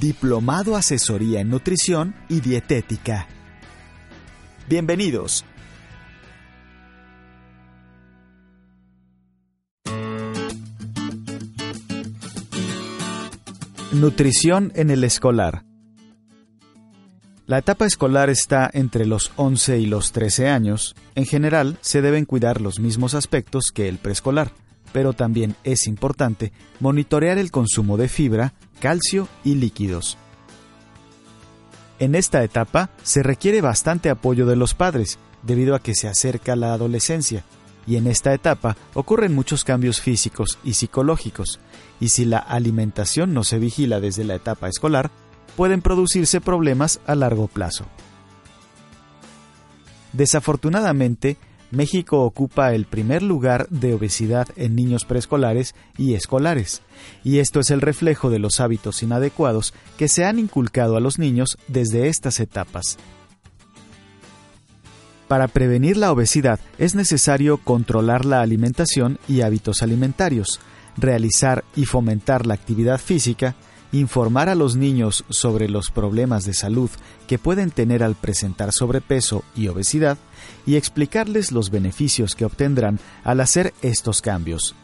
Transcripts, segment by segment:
Diplomado Asesoría en Nutrición y Dietética. Bienvenidos. Nutrición en el escolar. La etapa escolar está entre los 11 y los 13 años. En general, se deben cuidar los mismos aspectos que el preescolar, pero también es importante monitorear el consumo de fibra, calcio y líquidos. En esta etapa se requiere bastante apoyo de los padres, debido a que se acerca la adolescencia, y en esta etapa ocurren muchos cambios físicos y psicológicos, y si la alimentación no se vigila desde la etapa escolar, pueden producirse problemas a largo plazo. Desafortunadamente, México ocupa el primer lugar de obesidad en niños preescolares y escolares, y esto es el reflejo de los hábitos inadecuados que se han inculcado a los niños desde estas etapas. Para prevenir la obesidad es necesario controlar la alimentación y hábitos alimentarios, realizar y fomentar la actividad física, informar a los niños sobre los problemas de salud que pueden tener al presentar sobrepeso y obesidad y explicarles los beneficios que obtendrán al hacer estos cambios.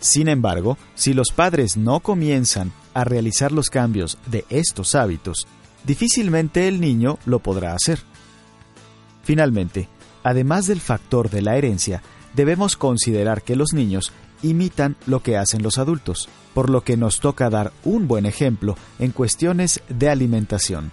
Sin embargo, si los padres no comienzan a realizar los cambios de estos hábitos, difícilmente el niño lo podrá hacer. Finalmente, además del factor de la herencia, debemos considerar que los niños imitan lo que hacen los adultos, por lo que nos toca dar un buen ejemplo en cuestiones de alimentación.